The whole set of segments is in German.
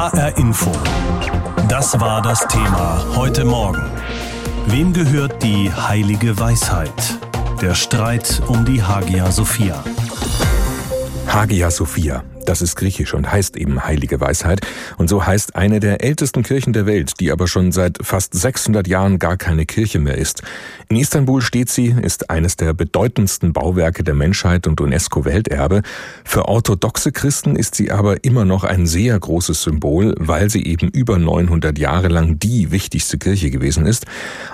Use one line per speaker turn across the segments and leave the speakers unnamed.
HR Info. Das war das Thema heute Morgen. Wem gehört die heilige Weisheit? Der Streit um die Hagia Sophia.
Hagia Sophia. Das ist griechisch und heißt eben heilige Weisheit. Und so heißt eine der ältesten Kirchen der Welt, die aber schon seit fast 600 Jahren gar keine Kirche mehr ist. In Istanbul steht sie, ist eines der bedeutendsten Bauwerke der Menschheit und UNESCO-Welterbe. Für orthodoxe Christen ist sie aber immer noch ein sehr großes Symbol, weil sie eben über 900 Jahre lang die wichtigste Kirche gewesen ist.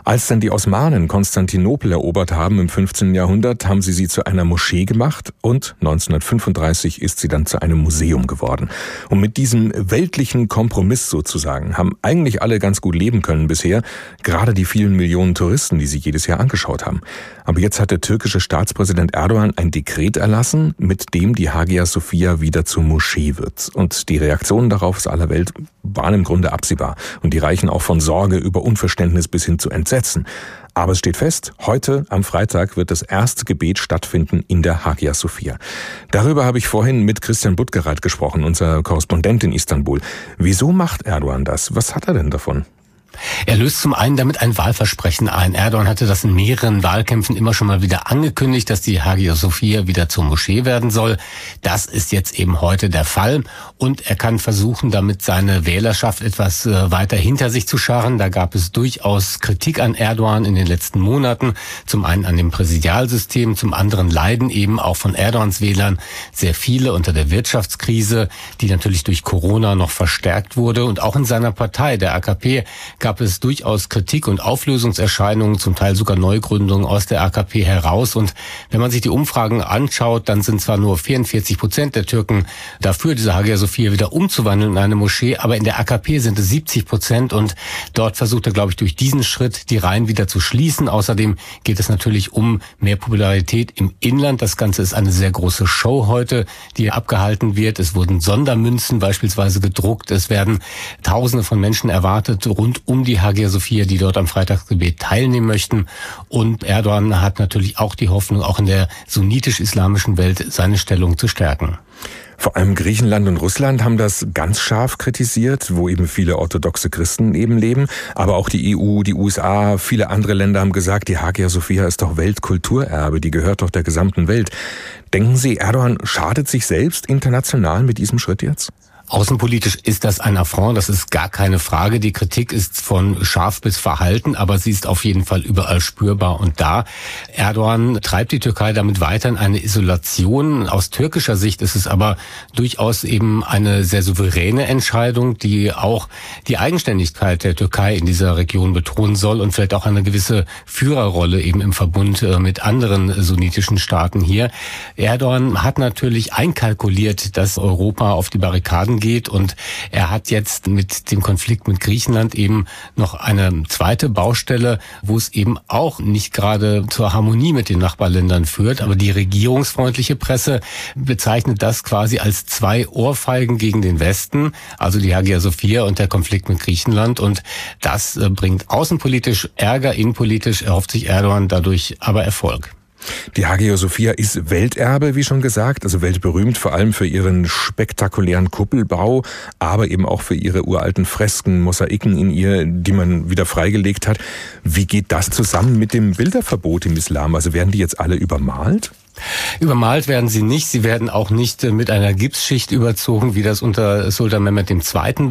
Als dann die Osmanen Konstantinopel erobert haben im 15. Jahrhundert, haben sie sie zu einer Moschee gemacht und 1935 ist sie dann zu einem Museum geworden. Und mit diesem weltlichen Kompromiss sozusagen haben eigentlich alle ganz gut leben können bisher, gerade die vielen Millionen Touristen, die sie jedes Jahr angeschaut haben. Aber jetzt hat der türkische Staatspräsident Erdogan ein Dekret erlassen, mit dem die Hagia Sophia wieder zur Moschee wird. Und die Reaktionen darauf aus aller Welt waren im Grunde absehbar. Und die reichen auch von Sorge über Unverständnis bis hin zu Entsetzen. Aber es steht fest, heute am Freitag wird das erste Gebet stattfinden in der Hagia Sophia. Darüber habe ich vorhin mit Christian Buttgereit gesprochen, unser Korrespondent in Istanbul. Wieso macht Erdogan das? Was hat er denn davon?
Er löst zum einen damit ein Wahlversprechen ein. Erdogan hatte das in mehreren Wahlkämpfen immer schon mal wieder angekündigt, dass die Hagia Sophia wieder zur Moschee werden soll. Das ist jetzt eben heute der Fall. Und er kann versuchen, damit seine Wählerschaft etwas äh, weiter hinter sich zu scharren. Da gab es durchaus Kritik an Erdogan in den letzten Monaten. Zum einen an dem Präsidialsystem, zum anderen leiden eben auch von Erdogans Wählern sehr viele unter der Wirtschaftskrise, die natürlich durch Corona noch verstärkt wurde. Und auch in seiner Partei, der AKP, gab es durchaus Kritik und Auflösungserscheinungen, zum Teil sogar Neugründungen aus der AKP heraus. Und wenn man sich die Umfragen anschaut, dann sind zwar nur 44 Prozent der Türken dafür, diese Hagia Sophia wieder umzuwandeln in eine Moschee, aber in der AKP sind es 70 Prozent und dort versucht er, glaube ich, durch diesen Schritt die Reihen wieder zu schließen. Außerdem geht es natürlich um mehr Popularität im Inland. Das Ganze ist eine sehr große Show heute, die abgehalten wird. Es wurden Sondermünzen beispielsweise gedruckt. Es werden Tausende von Menschen erwartet rund um die Hagia Sophia, die dort am Freitagsgebet teilnehmen möchten. Und Erdogan hat natürlich auch die Hoffnung, auch in der sunnitisch-islamischen Welt seine Stellung zu stärken.
Vor allem Griechenland und Russland haben das ganz scharf kritisiert, wo eben viele orthodoxe Christen eben leben. Aber auch die EU, die USA, viele andere Länder haben gesagt, die Hagia Sophia ist doch Weltkulturerbe, die gehört doch der gesamten Welt. Denken Sie, Erdogan schadet sich selbst international mit diesem Schritt jetzt?
Außenpolitisch ist das ein Affront, das ist gar keine Frage. Die Kritik ist von scharf bis verhalten, aber sie ist auf jeden Fall überall spürbar und da. Erdogan treibt die Türkei damit weiter in eine Isolation. Aus türkischer Sicht ist es aber durchaus eben eine sehr souveräne Entscheidung, die auch die Eigenständigkeit der Türkei in dieser Region betonen soll und vielleicht auch eine gewisse Führerrolle eben im Verbund äh, mit anderen sunnitischen Staaten hier. Erdogan hat natürlich einkalkuliert, dass Europa auf die Barrikaden angeht. Und er hat jetzt mit dem Konflikt mit Griechenland eben noch eine zweite Baustelle, wo es eben auch nicht gerade zur Harmonie mit den Nachbarländern führt. Aber die regierungsfreundliche Presse bezeichnet das quasi als zwei Ohrfeigen gegen den Westen, also die Hagia Sophia und der Konflikt mit Griechenland. Und das äh, bringt außenpolitisch Ärger, innenpolitisch erhofft sich Erdogan dadurch aber Erfolg.
Die Hagia Sophia ist Welterbe, wie schon gesagt, also weltberühmt vor allem für ihren spektakulären Kuppelbau, aber eben auch für ihre uralten Fresken, Mosaiken in ihr, die man wieder freigelegt hat. Wie geht das zusammen mit dem Bilderverbot im Islam? Also werden die jetzt alle übermalt?
Übermalt werden sie nicht. Sie werden auch nicht äh, mit einer Gipsschicht überzogen, wie das unter Sultan Mehmed II.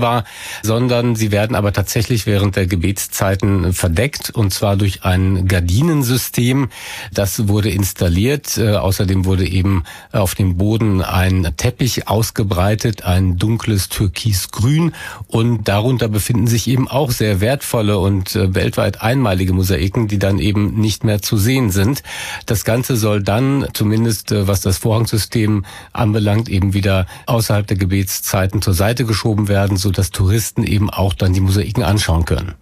war, sondern sie werden aber tatsächlich während der Gebetszeiten verdeckt und zwar durch ein Gardinensystem. Das wurde installiert. Äh, außerdem wurde eben auf dem Boden ein Teppich ausgebreitet, ein dunkles Türkisgrün und darunter befinden sich eben auch sehr wertvolle und äh, weltweit einmalige Mosaiken, die dann eben nicht mehr zu sehen sind. Das Ganze soll dann zumindest äh, was das Vorhangsystem anbelangt, eben wieder außerhalb der Gebetszeiten zur Seite geschoben werden, so dass Touristen eben auch dann die Mosaiken anschauen können.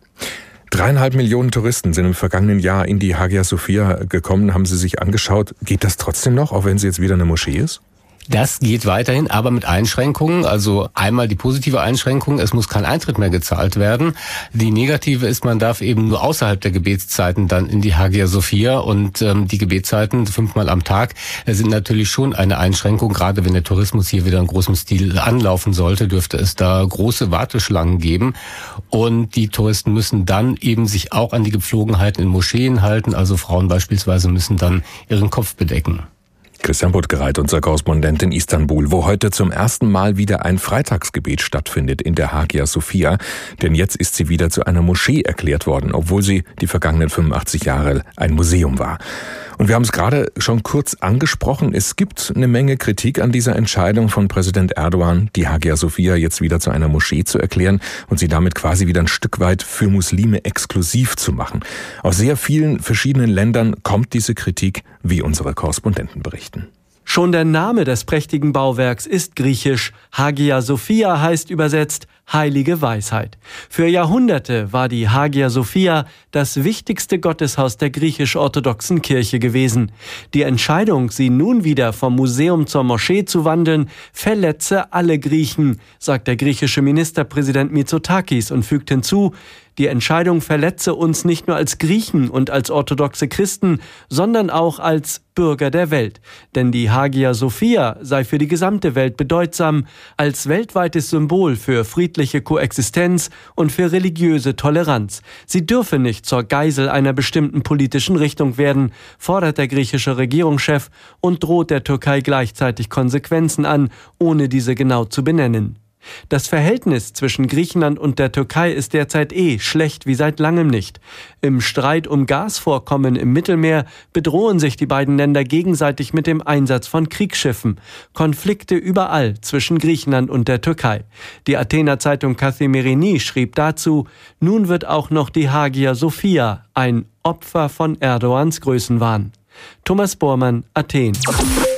Dreieinhalb Millionen Touristen sind im vergangenen Jahr in die Hagia Sophia gekommen, haben sie sich angeschaut. Geht das trotzdem noch, auch wenn sie jetzt wieder eine Moschee ist?
Das geht weiterhin, aber mit Einschränkungen. Also einmal die positive Einschränkung, es muss kein Eintritt mehr gezahlt werden. Die negative ist, man darf eben nur außerhalb der Gebetszeiten dann in die Hagia Sophia und ähm, die Gebetszeiten fünfmal am Tag sind natürlich schon eine Einschränkung. Gerade wenn der Tourismus hier wieder in großem Stil anlaufen sollte, dürfte es da große Warteschlangen geben. Und die Touristen müssen dann eben sich auch an die Gepflogenheiten in Moscheen halten. Also Frauen beispielsweise müssen dann ihren Kopf bedecken.
Christian Buttgereit, unser Korrespondent in Istanbul, wo heute zum ersten Mal wieder ein Freitagsgebet stattfindet in der Hagia Sophia. Denn jetzt ist sie wieder zu einer Moschee erklärt worden, obwohl sie die vergangenen 85 Jahre ein Museum war. Und wir haben es gerade schon kurz angesprochen. Es gibt eine Menge Kritik an dieser Entscheidung von Präsident Erdogan, die Hagia Sophia jetzt wieder zu einer Moschee zu erklären und sie damit quasi wieder ein Stück weit für Muslime exklusiv zu machen. Aus sehr vielen verschiedenen Ländern kommt diese Kritik, wie unsere Korrespondenten berichten.
Schon der Name des prächtigen Bauwerks ist griechisch. Hagia Sophia heißt übersetzt heilige Weisheit. Für Jahrhunderte war die Hagia Sophia das wichtigste Gotteshaus der griechisch-orthodoxen Kirche gewesen. Die Entscheidung, sie nun wieder vom Museum zur Moschee zu wandeln, verletze alle Griechen, sagt der griechische Ministerpräsident Mitsotakis und fügt hinzu, die Entscheidung verletze uns nicht nur als Griechen und als orthodoxe Christen, sondern auch als Bürger der Welt. Denn die Hagia Sophia sei für die gesamte Welt bedeutsam als weltweites Symbol für friedliche Koexistenz und für religiöse Toleranz. Sie dürfe nicht zur Geisel einer bestimmten politischen Richtung werden, fordert der griechische Regierungschef und droht der Türkei gleichzeitig Konsequenzen an, ohne diese genau zu benennen. Das Verhältnis zwischen Griechenland und der Türkei ist derzeit eh schlecht wie seit langem nicht. Im Streit um Gasvorkommen im Mittelmeer bedrohen sich die beiden Länder gegenseitig mit dem Einsatz von Kriegsschiffen. Konflikte überall zwischen Griechenland und der Türkei. Die Athener Zeitung Kathimerini schrieb dazu, nun wird auch noch die Hagia Sophia ein Opfer von Erdogans Größenwahn. Thomas Bormann, Athen.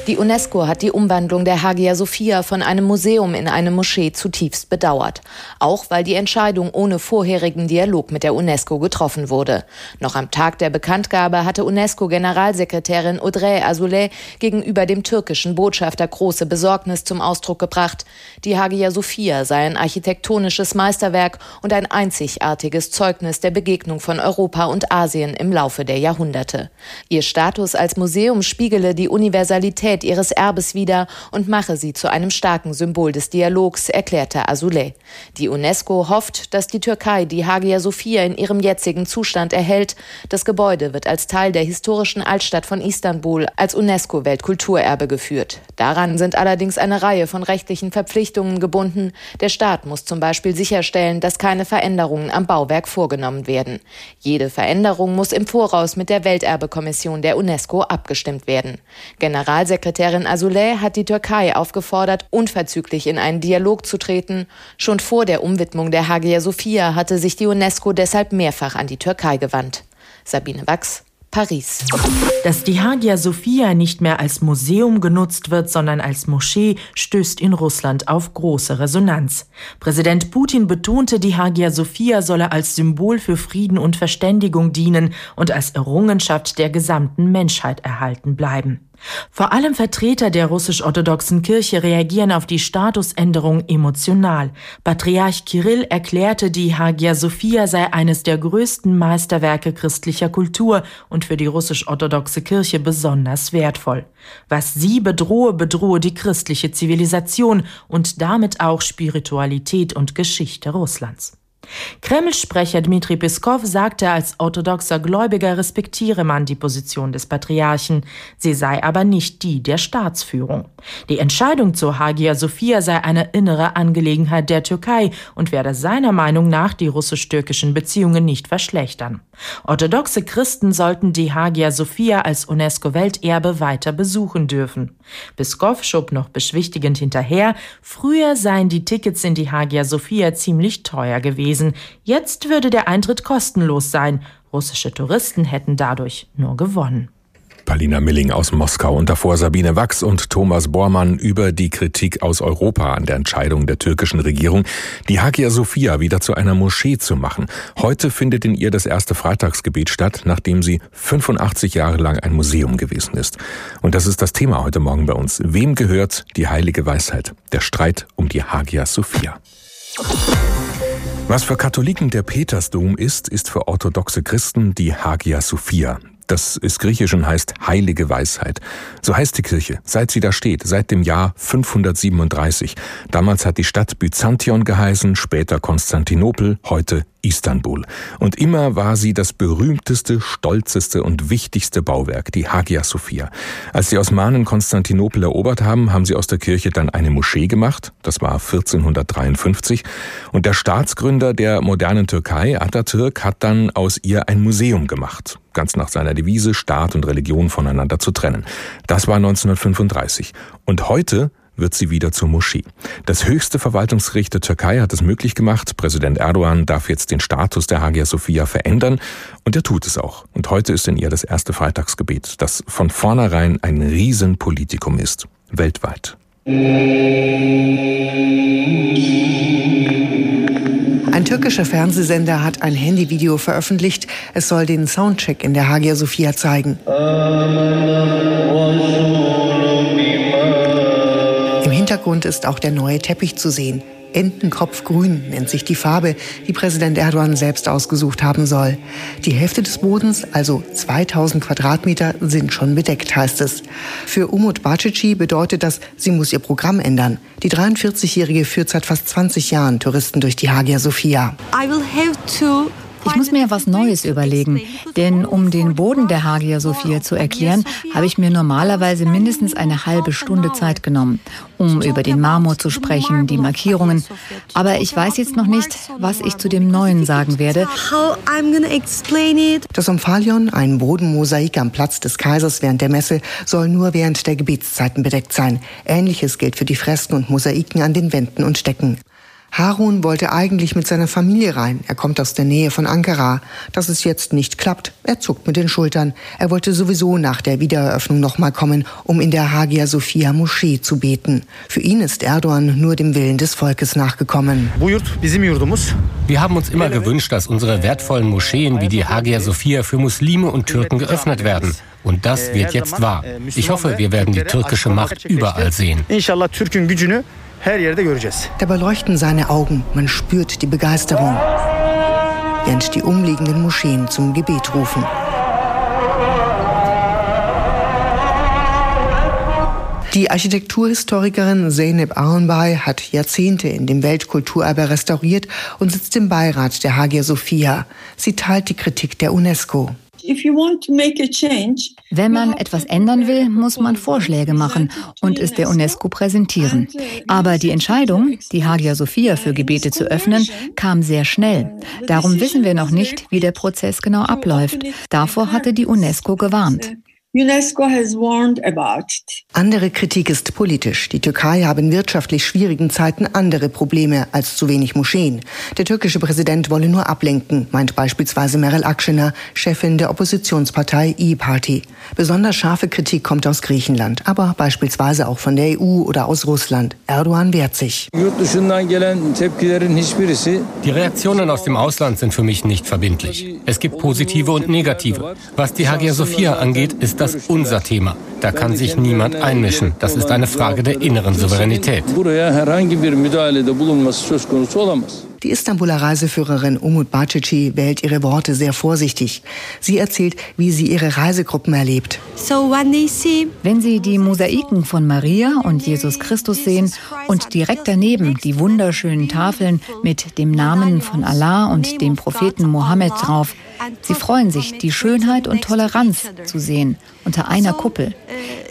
Die UNESCO hat die Umwandlung der Hagia Sophia von einem Museum in eine Moschee zutiefst bedauert. Auch weil die Entscheidung ohne vorherigen Dialog mit der UNESCO getroffen wurde. Noch am Tag der Bekanntgabe hatte UNESCO-Generalsekretärin Audrey Azoulay gegenüber dem türkischen Botschafter große Besorgnis zum Ausdruck gebracht. Die Hagia Sophia sei ein architektonisches Meisterwerk und ein einzigartiges Zeugnis der Begegnung von Europa und Asien im Laufe der Jahrhunderte. Ihr Status als Museum spiegele die Universalität Qualität ihres Erbes wider und mache sie zu einem starken Symbol des Dialogs, erklärte Azoulay. Die UNESCO hofft, dass die Türkei die Hagia Sophia in ihrem jetzigen Zustand erhält. Das Gebäude wird als Teil der historischen Altstadt von Istanbul als UNESCO-Weltkulturerbe geführt. Daran sind allerdings eine Reihe von rechtlichen Verpflichtungen gebunden. Der Staat muss zum Beispiel sicherstellen, dass keine Veränderungen am Bauwerk vorgenommen werden. Jede Veränderung muss im Voraus mit der Welterbekommission der UNESCO abgestimmt werden. Generalsekretär Staatssekretärin Azoulay hat die Türkei aufgefordert, unverzüglich in einen Dialog zu treten. Schon vor der Umwidmung der Hagia Sophia hatte sich die UNESCO deshalb mehrfach an die Türkei gewandt. Sabine Wachs, Paris.
Dass die Hagia Sophia nicht mehr als Museum genutzt wird, sondern als Moschee, stößt in Russland auf große Resonanz. Präsident Putin betonte, die Hagia Sophia solle als Symbol für Frieden und Verständigung dienen und als Errungenschaft der gesamten Menschheit erhalten bleiben. Vor allem Vertreter der russisch-orthodoxen Kirche reagieren auf die Statusänderung emotional. Patriarch Kirill erklärte, die Hagia Sophia sei eines der größten Meisterwerke christlicher Kultur und für die russisch-orthodoxe Kirche besonders wertvoll. Was sie bedrohe, bedrohe die christliche Zivilisation und damit auch Spiritualität und Geschichte Russlands. Kreml-Sprecher Dmitri Peskov sagte, als orthodoxer Gläubiger respektiere man die Position des Patriarchen, sie sei aber nicht die der Staatsführung. Die Entscheidung zur Hagia Sophia sei eine innere Angelegenheit der Türkei und werde seiner Meinung nach die russisch-türkischen Beziehungen nicht verschlechtern. Orthodoxe Christen sollten die Hagia Sophia als UNESCO-Welterbe weiter besuchen dürfen. Peskov schob noch beschwichtigend hinterher, früher seien die Tickets in die Hagia Sophia ziemlich teuer gewesen, jetzt würde der Eintritt kostenlos sein, russische Touristen hätten dadurch nur gewonnen.
Palina Milling aus Moskau und davor Sabine Wachs und Thomas Bormann über die Kritik aus Europa an der Entscheidung der türkischen Regierung, die Hagia Sophia wieder zu einer Moschee zu machen. Heute findet in ihr das erste Freitagsgebet statt, nachdem sie 85 Jahre lang ein Museum gewesen ist. Und das ist das Thema heute Morgen bei uns. Wem gehört die heilige Weisheit? Der Streit um die Hagia Sophia. Was für Katholiken der Petersdom ist, ist für orthodoxe Christen die Hagia Sophia. Das ist griechisch und heißt heilige Weisheit. So heißt die Kirche, seit sie da steht, seit dem Jahr 537. Damals hat die Stadt Byzantion geheißen, später Konstantinopel, heute Istanbul. Und immer war sie das berühmteste, stolzeste und wichtigste Bauwerk, die Hagia Sophia. Als die Osmanen Konstantinopel erobert haben, haben sie aus der Kirche dann eine Moschee gemacht. Das war 1453. Und der Staatsgründer der modernen Türkei, Atatürk, hat dann aus ihr ein Museum gemacht. Ganz nach seiner Devise, Staat und Religion voneinander zu trennen. Das war 1935. Und heute wird sie wieder zur Moschee. Das höchste Verwaltungsgericht der Türkei hat es möglich gemacht. Präsident Erdogan darf jetzt den Status der Hagia Sophia verändern und er tut es auch. Und heute ist in ihr das erste Freitagsgebet, das von vornherein ein Riesenpolitikum ist, weltweit.
Ein türkischer Fernsehsender hat ein Handyvideo veröffentlicht. Es soll den Soundcheck in der Hagia Sophia zeigen. Hintergrund ist auch der neue Teppich zu sehen. Entenkopfgrün nennt sich die Farbe, die Präsident Erdogan selbst ausgesucht haben soll. Die Hälfte des Bodens, also 2000 Quadratmeter, sind schon bedeckt, heißt es. Für Umut Bacici bedeutet das, sie muss ihr Programm ändern. Die 43-Jährige führt seit fast 20 Jahren Touristen durch die Hagia Sophia.
I will have to ich muss mir was Neues überlegen, denn um den Boden der Hagia Sophia zu erklären, habe ich mir normalerweise mindestens eine halbe Stunde Zeit genommen, um über den Marmor zu sprechen, die Markierungen. Aber ich weiß jetzt noch nicht, was ich zu dem Neuen sagen werde.
Das Omphalion, ein Bodenmosaik am Platz des Kaisers während der Messe, soll nur während der Gebetszeiten bedeckt sein. Ähnliches gilt für die Fresken und Mosaiken an den Wänden und Stecken. Harun wollte eigentlich mit seiner Familie rein. Er kommt aus der Nähe von Ankara. Dass es jetzt nicht klappt, er zuckt mit den Schultern. Er wollte sowieso nach der Wiedereröffnung nochmal kommen, um in der Hagia Sophia Moschee zu beten. Für ihn ist Erdogan nur dem Willen des Volkes nachgekommen.
Wir haben uns immer gewünscht, dass unsere wertvollen Moscheen wie die Hagia Sophia für Muslime und Türken geöffnet werden. Und das wird jetzt wahr. Ich hoffe, wir werden die türkische Macht überall sehen
her yerde göreceğiz. Dabei leuchten seine Augen, man spürt die Begeisterung, während die umliegenden Moscheen zum Gebet rufen. Die Architekturhistorikerin Zeynep Auenbay hat Jahrzehnte in dem Weltkulturerbe restauriert und sitzt im Beirat der Hagia Sophia. Sie teilt die Kritik der UNESCO.
Wenn man etwas ändern will, muss man Vorschläge machen und es der UNESCO präsentieren. Aber die Entscheidung, die Hagia Sophia für Gebete zu öffnen, kam sehr schnell. Darum wissen wir noch nicht, wie der Prozess genau abläuft. Davor hatte die UNESCO gewarnt. UNESCO
has warned about it. Andere Kritik ist politisch. Die Türkei habe in wirtschaftlich schwierigen Zeiten andere Probleme als zu wenig Moscheen. Der türkische Präsident wolle nur ablenken, meint beispielsweise Meral Akşener, Chefin der Oppositionspartei E-Party. Besonders scharfe Kritik kommt aus Griechenland, aber beispielsweise auch von der EU oder aus Russland. Erdogan wehrt sich.
Die Reaktionen aus dem Ausland sind für mich nicht verbindlich. Es gibt positive und negative. Was die Hagia Sophia angeht, ist das das unser Thema. Da kann sich niemand einmischen. Das ist eine Frage der inneren Souveränität.
Die Istanbuler Reiseführerin Umut Bacici wählt ihre Worte sehr vorsichtig. Sie erzählt, wie sie ihre Reisegruppen erlebt.
Wenn sie die Mosaiken von Maria und Jesus Christus sehen und direkt daneben die wunderschönen Tafeln mit dem Namen von Allah und dem Propheten Mohammed drauf, Sie freuen sich, die Schönheit und Toleranz zu sehen unter einer Kuppel.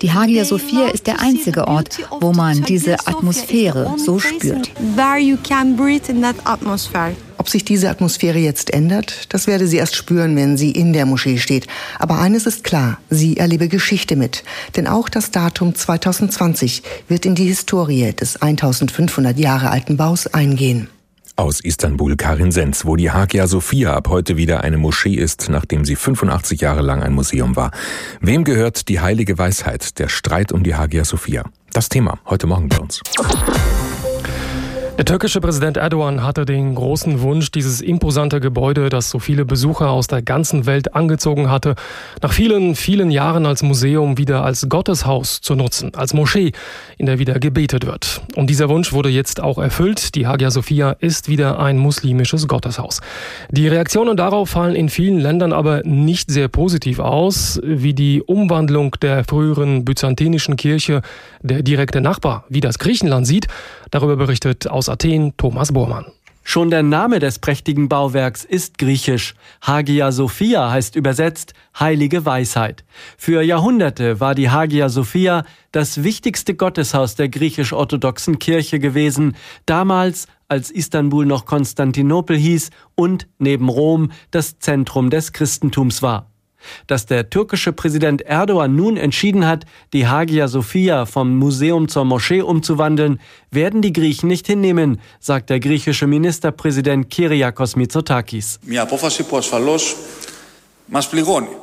Die Hagia Sophia ist der einzige Ort, wo man diese Atmosphäre so spürt.
Ob sich diese Atmosphäre jetzt ändert, das werde sie erst spüren, wenn sie in der Moschee steht. Aber eines ist klar, sie erlebe Geschichte mit. Denn auch das Datum 2020 wird in die Historie des 1500 Jahre alten Baus eingehen.
Aus Istanbul Karin Senz, wo die Hagia Sophia ab heute wieder eine Moschee ist, nachdem sie 85 Jahre lang ein Museum war. Wem gehört die heilige Weisheit, der Streit um die Hagia Sophia? Das Thema heute Morgen bei uns.
Der türkische Präsident Erdogan hatte den großen Wunsch, dieses imposante Gebäude, das so viele Besucher aus der ganzen Welt angezogen hatte, nach vielen, vielen Jahren als Museum wieder als Gotteshaus zu nutzen, als Moschee, in der wieder gebetet wird. Und dieser Wunsch wurde jetzt auch erfüllt. Die Hagia Sophia ist wieder ein muslimisches Gotteshaus. Die Reaktionen darauf fallen in vielen Ländern aber nicht sehr positiv aus, wie die Umwandlung der früheren byzantinischen Kirche der direkte Nachbar, wie das Griechenland sieht. Darüber berichtet aus Athen Thomas Bormann.
Schon der Name des prächtigen Bauwerks ist griechisch. Hagia Sophia heißt übersetzt heilige Weisheit. Für Jahrhunderte war die Hagia Sophia das wichtigste Gotteshaus der griechisch-orthodoxen Kirche gewesen, damals als Istanbul noch Konstantinopel hieß und neben Rom das Zentrum des Christentums war. Dass der türkische Präsident Erdogan nun entschieden hat, die Hagia Sophia vom Museum zur Moschee umzuwandeln, werden die Griechen nicht hinnehmen, sagt der griechische Ministerpräsident Kyriakos Mitsotakis.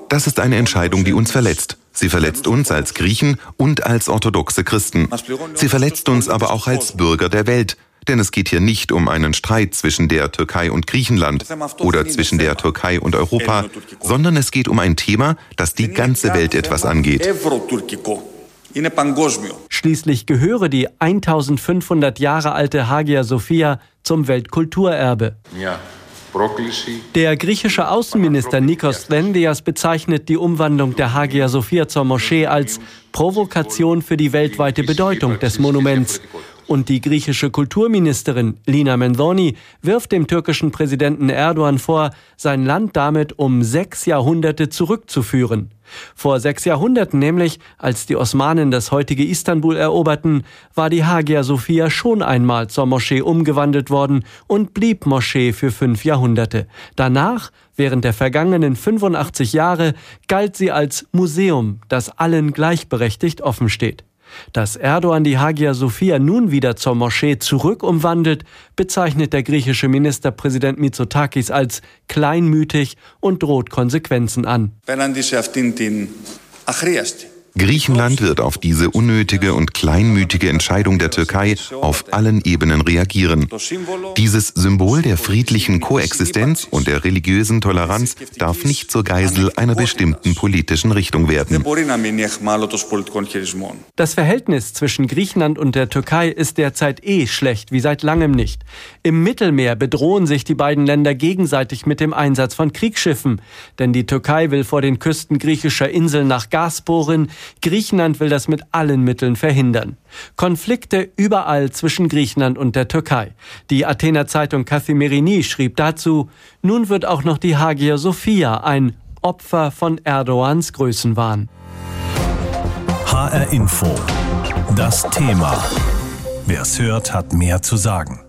Das ist eine Entscheidung, die uns verletzt. Sie verletzt uns als Griechen und als orthodoxe Christen. Sie verletzt uns aber auch als Bürger der Welt. Denn es geht hier nicht um einen Streit zwischen der Türkei und Griechenland oder zwischen der Türkei und Europa, sondern es geht um ein Thema, das die ganze Welt etwas angeht.
Schließlich gehöre die 1500 Jahre alte Hagia Sophia zum Weltkulturerbe. Der griechische Außenminister Nikos Dendias bezeichnet die Umwandlung der Hagia Sophia zur Moschee als Provokation für die weltweite Bedeutung des Monuments und die griechische Kulturministerin Lina Mendoni wirft dem türkischen Präsidenten Erdogan vor, sein Land damit um sechs Jahrhunderte zurückzuführen. Vor sechs Jahrhunderten nämlich, als die Osmanen das heutige Istanbul eroberten, war die Hagia Sophia schon einmal zur Moschee umgewandelt worden und blieb Moschee für fünf Jahrhunderte. Danach, während der vergangenen 85 Jahre, galt sie als Museum, das allen gleichberechtigt offen steht. Dass Erdogan die Hagia Sophia nun wieder zur Moschee zurück umwandelt, bezeichnet der griechische Ministerpräsident Mitsotakis als kleinmütig und droht Konsequenzen an.
Griechenland wird auf diese unnötige und kleinmütige Entscheidung der Türkei auf allen Ebenen reagieren. Dieses Symbol der friedlichen Koexistenz und der religiösen Toleranz darf nicht zur Geisel einer bestimmten politischen Richtung werden.
Das Verhältnis zwischen Griechenland und der Türkei ist derzeit eh schlecht, wie seit langem nicht. Im Mittelmeer bedrohen sich die beiden Länder gegenseitig mit dem Einsatz von Kriegsschiffen, denn die Türkei will vor den Küsten griechischer Inseln nach Gas bohren, Griechenland will das mit allen Mitteln verhindern. Konflikte überall zwischen Griechenland und der Türkei. Die Athener Zeitung Kathimerini schrieb dazu, nun wird auch noch die Hagia Sophia ein Opfer von Erdogans Größenwahn.
HR Info. Das Thema. Wer es hört, hat mehr zu sagen.